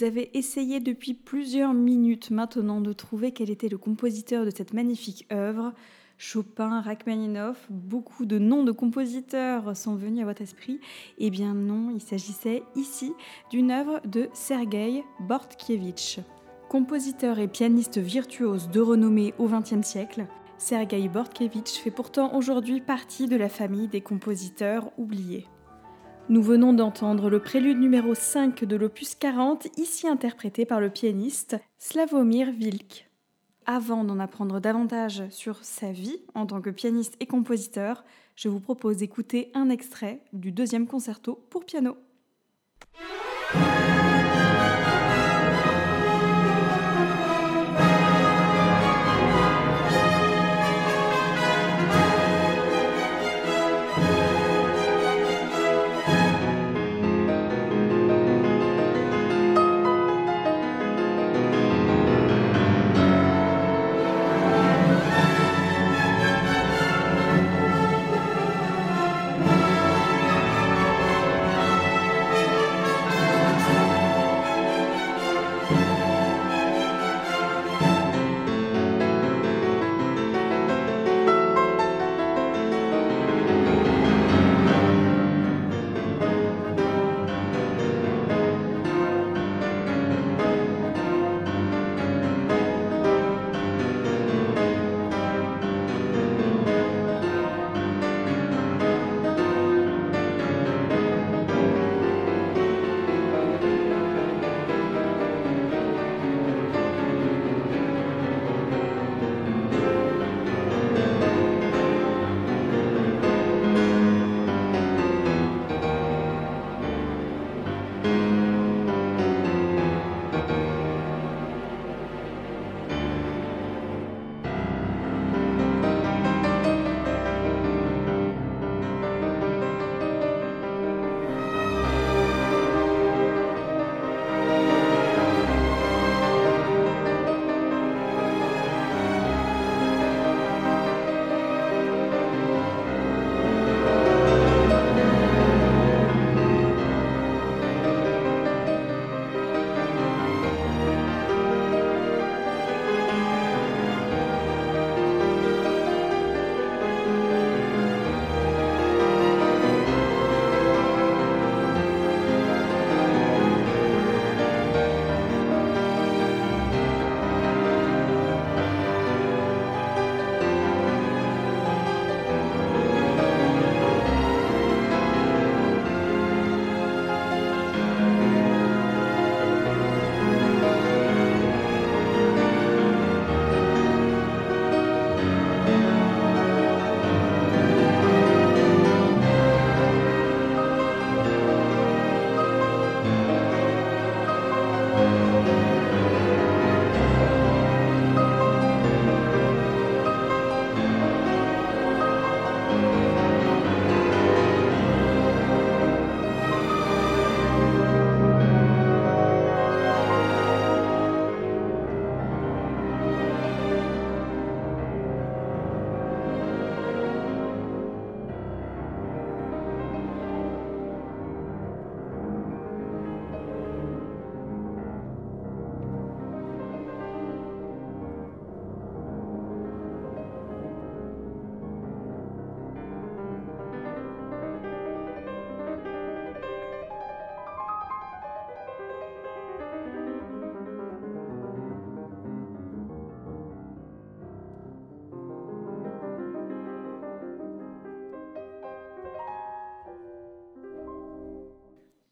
Vous avez essayé depuis plusieurs minutes maintenant de trouver quel était le compositeur de cette magnifique œuvre. Chopin, Rachmaninoff, beaucoup de noms de compositeurs sont venus à votre esprit. Eh bien non, il s'agissait ici d'une œuvre de Sergei Bortkiewicz. Compositeur et pianiste virtuose de renommée au XXe siècle, Sergei Bortkiewicz fait pourtant aujourd'hui partie de la famille des compositeurs oubliés. Nous venons d'entendre le prélude numéro 5 de l'opus 40, ici interprété par le pianiste Slavomir Vilk. Avant d'en apprendre davantage sur sa vie en tant que pianiste et compositeur, je vous propose d'écouter un extrait du deuxième concerto pour piano.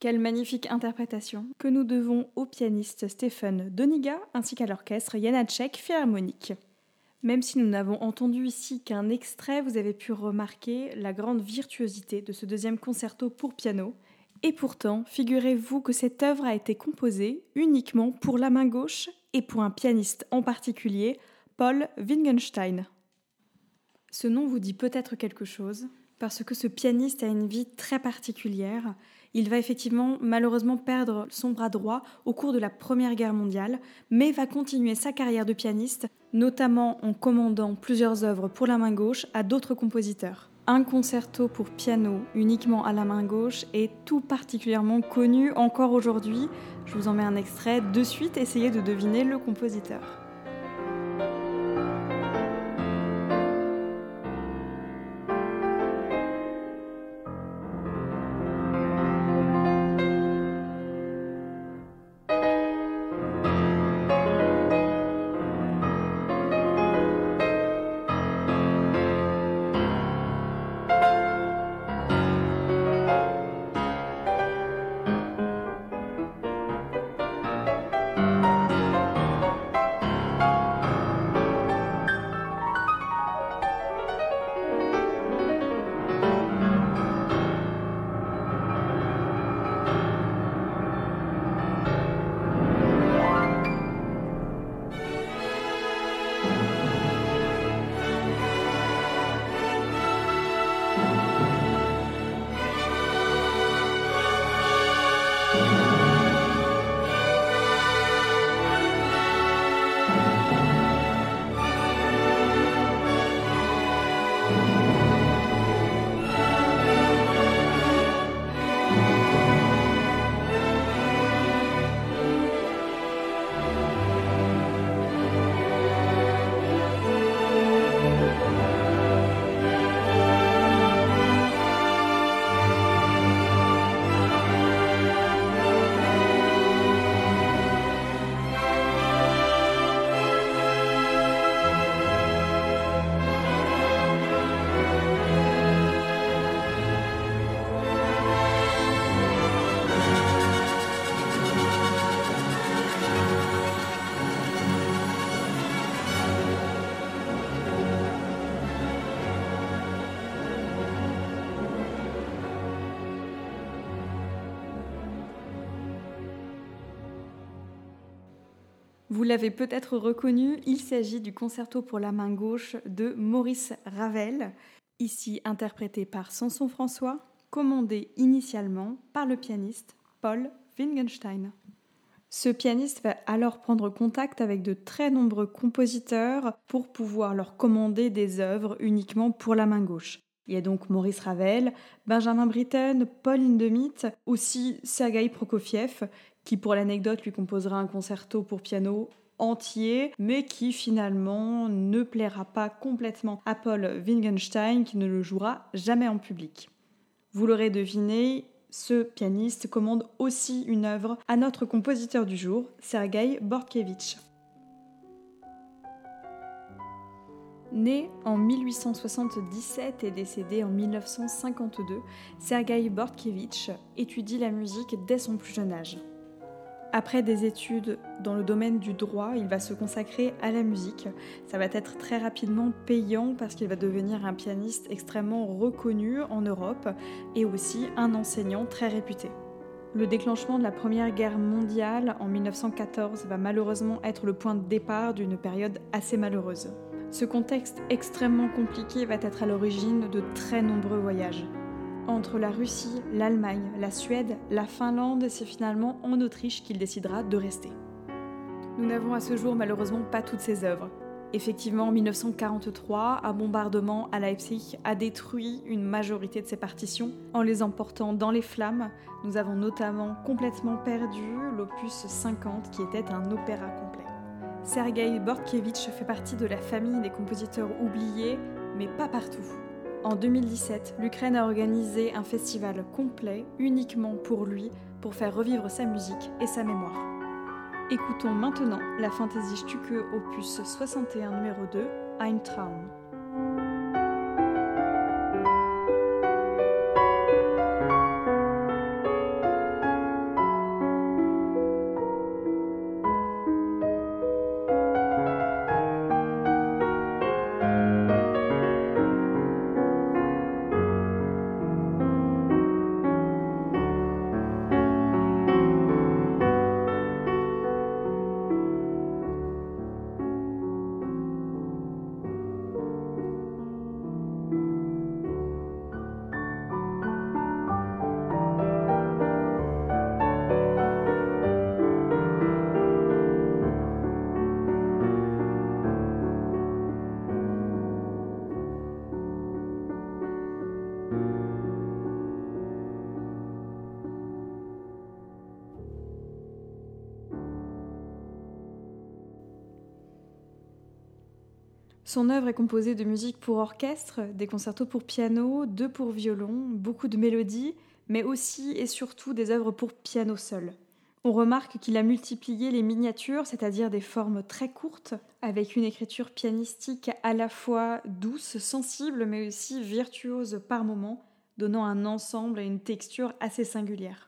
Quelle magnifique interprétation que nous devons au pianiste Stéphane Doniga ainsi qu'à l'orchestre Janacek Philharmonique. Même si nous n'avons entendu ici qu'un extrait, vous avez pu remarquer la grande virtuosité de ce deuxième concerto pour piano. Et pourtant, figurez-vous que cette œuvre a été composée uniquement pour la main gauche et pour un pianiste en particulier, Paul Wittgenstein. Ce nom vous dit peut-être quelque chose, parce que ce pianiste a une vie très particulière il va effectivement malheureusement perdre son bras droit au cours de la Première Guerre mondiale, mais va continuer sa carrière de pianiste, notamment en commandant plusieurs œuvres pour la main gauche à d'autres compositeurs. un concerto pour piano uniquement à la main gauche est tout particulièrement connu encore aujourd'hui. Je vous en mets un extrait de suite, essayez de deviner le compositeur. Vous l'avez peut-être reconnu, il s'agit du concerto pour la main gauche de Maurice Ravel, ici interprété par Samson François, commandé initialement par le pianiste Paul Wittgenstein. Ce pianiste va alors prendre contact avec de très nombreux compositeurs pour pouvoir leur commander des œuvres uniquement pour la main gauche. Il y a donc Maurice Ravel, Benjamin Britten, Paul Hindemith, aussi Sergei Prokofiev, qui pour l'anecdote lui composera un concerto pour piano entier, mais qui finalement ne plaira pas complètement à Paul Wittgenstein, qui ne le jouera jamais en public. Vous l'aurez deviné, ce pianiste commande aussi une œuvre à notre compositeur du jour, Sergei Bortkevitch. Né en 1877 et décédé en 1952, Sergei Bortkevitch étudie la musique dès son plus jeune âge. Après des études dans le domaine du droit, il va se consacrer à la musique. Ça va être très rapidement payant parce qu'il va devenir un pianiste extrêmement reconnu en Europe et aussi un enseignant très réputé. Le déclenchement de la Première Guerre mondiale en 1914 va malheureusement être le point de départ d'une période assez malheureuse. Ce contexte extrêmement compliqué va être à l'origine de très nombreux voyages entre la Russie, l'Allemagne, la Suède, la Finlande, c'est finalement en Autriche qu'il décidera de rester. Nous n'avons à ce jour malheureusement pas toutes ses œuvres. Effectivement, en 1943, un bombardement à Leipzig a détruit une majorité de ses partitions en les emportant dans les flammes. Nous avons notamment complètement perdu l'opus 50 qui était un opéra complet. Sergei Bortkiewicz fait partie de la famille des compositeurs oubliés, mais pas partout. En 2017, l'Ukraine a organisé un festival complet uniquement pour lui pour faire revivre sa musique et sa mémoire. Écoutons maintenant la fantaisie Stücke opus 61 numéro 2, Ein Traum. Son œuvre est composée de musique pour orchestre, des concertos pour piano, deux pour violon, beaucoup de mélodies, mais aussi et surtout des œuvres pour piano seul. On remarque qu'il a multiplié les miniatures, c'est-à-dire des formes très courtes, avec une écriture pianistique à la fois douce, sensible, mais aussi virtuose par moments, donnant un ensemble et une texture assez singulière.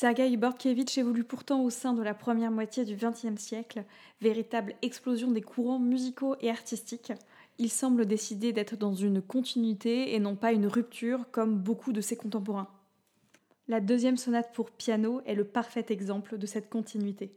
Sergei Bortkiewicz évolue pourtant au sein de la première moitié du XXe siècle, véritable explosion des courants musicaux et artistiques. Il semble décider d'être dans une continuité et non pas une rupture comme beaucoup de ses contemporains. La deuxième sonate pour piano est le parfait exemple de cette continuité.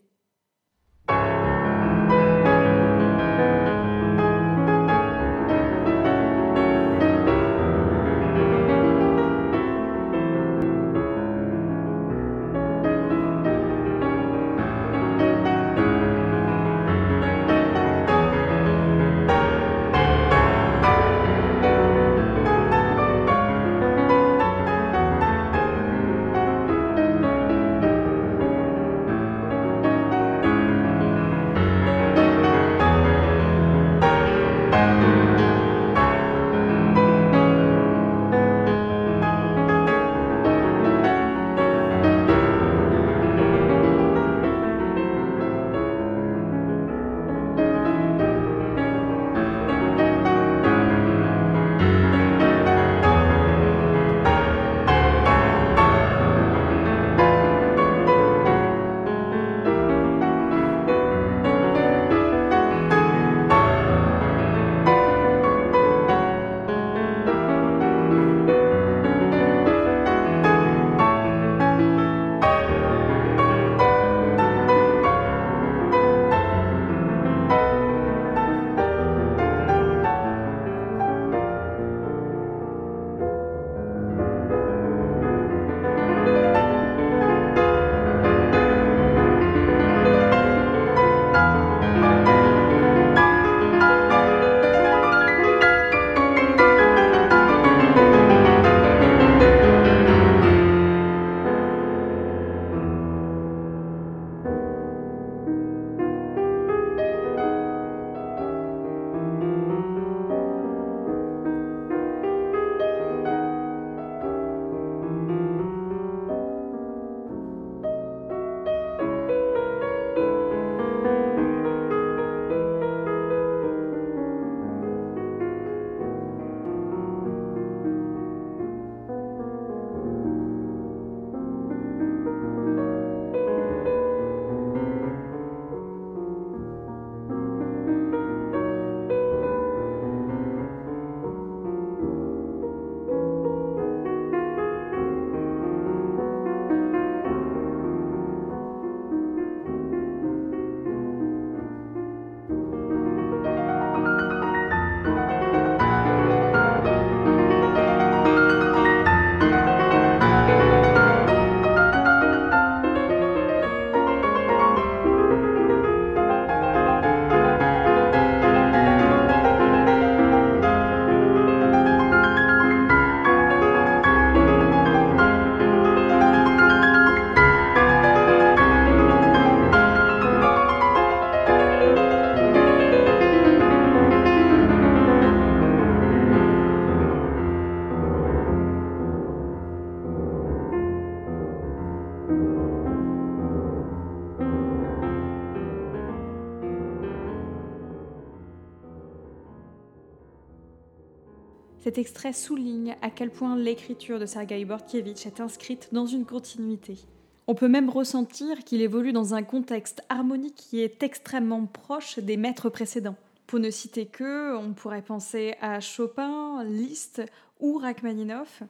Cet extrait souligne à quel point l'écriture de Sergei Bortkiewicz est inscrite dans une continuité. On peut même ressentir qu'il évolue dans un contexte harmonique qui est extrêmement proche des maîtres précédents. Pour ne citer que, on pourrait penser à Chopin, Liszt ou Rachmaninoff.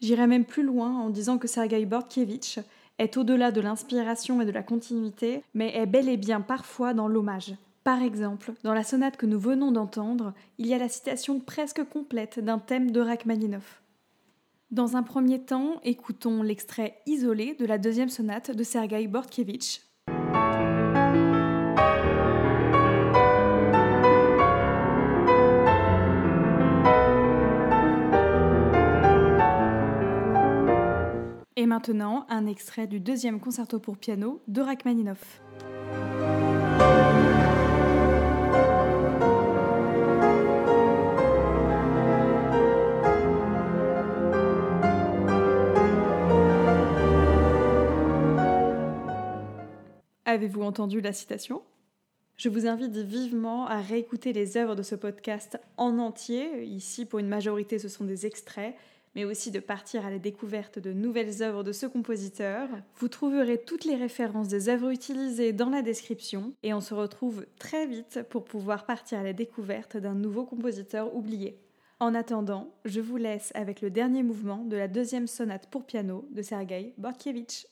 J'irais même plus loin en disant que Sergei Bortkiewicz est au-delà de l'inspiration et de la continuité, mais est bel et bien parfois dans l'hommage. Par exemple, dans la sonate que nous venons d'entendre, il y a la citation presque complète d'un thème de Rachmaninoff. Dans un premier temps, écoutons l'extrait isolé de la deuxième sonate de Sergei Bortkiewicz. Et maintenant, un extrait du deuxième concerto pour piano de Rachmaninoff. Avez-vous entendu la citation? Je vous invite vivement à réécouter les œuvres de ce podcast en entier. Ici, pour une majorité, ce sont des extraits, mais aussi de partir à la découverte de nouvelles œuvres de ce compositeur. Vous trouverez toutes les références des œuvres utilisées dans la description et on se retrouve très vite pour pouvoir partir à la découverte d'un nouveau compositeur oublié. En attendant, je vous laisse avec le dernier mouvement de la deuxième sonate pour piano de Sergei Borkievitch.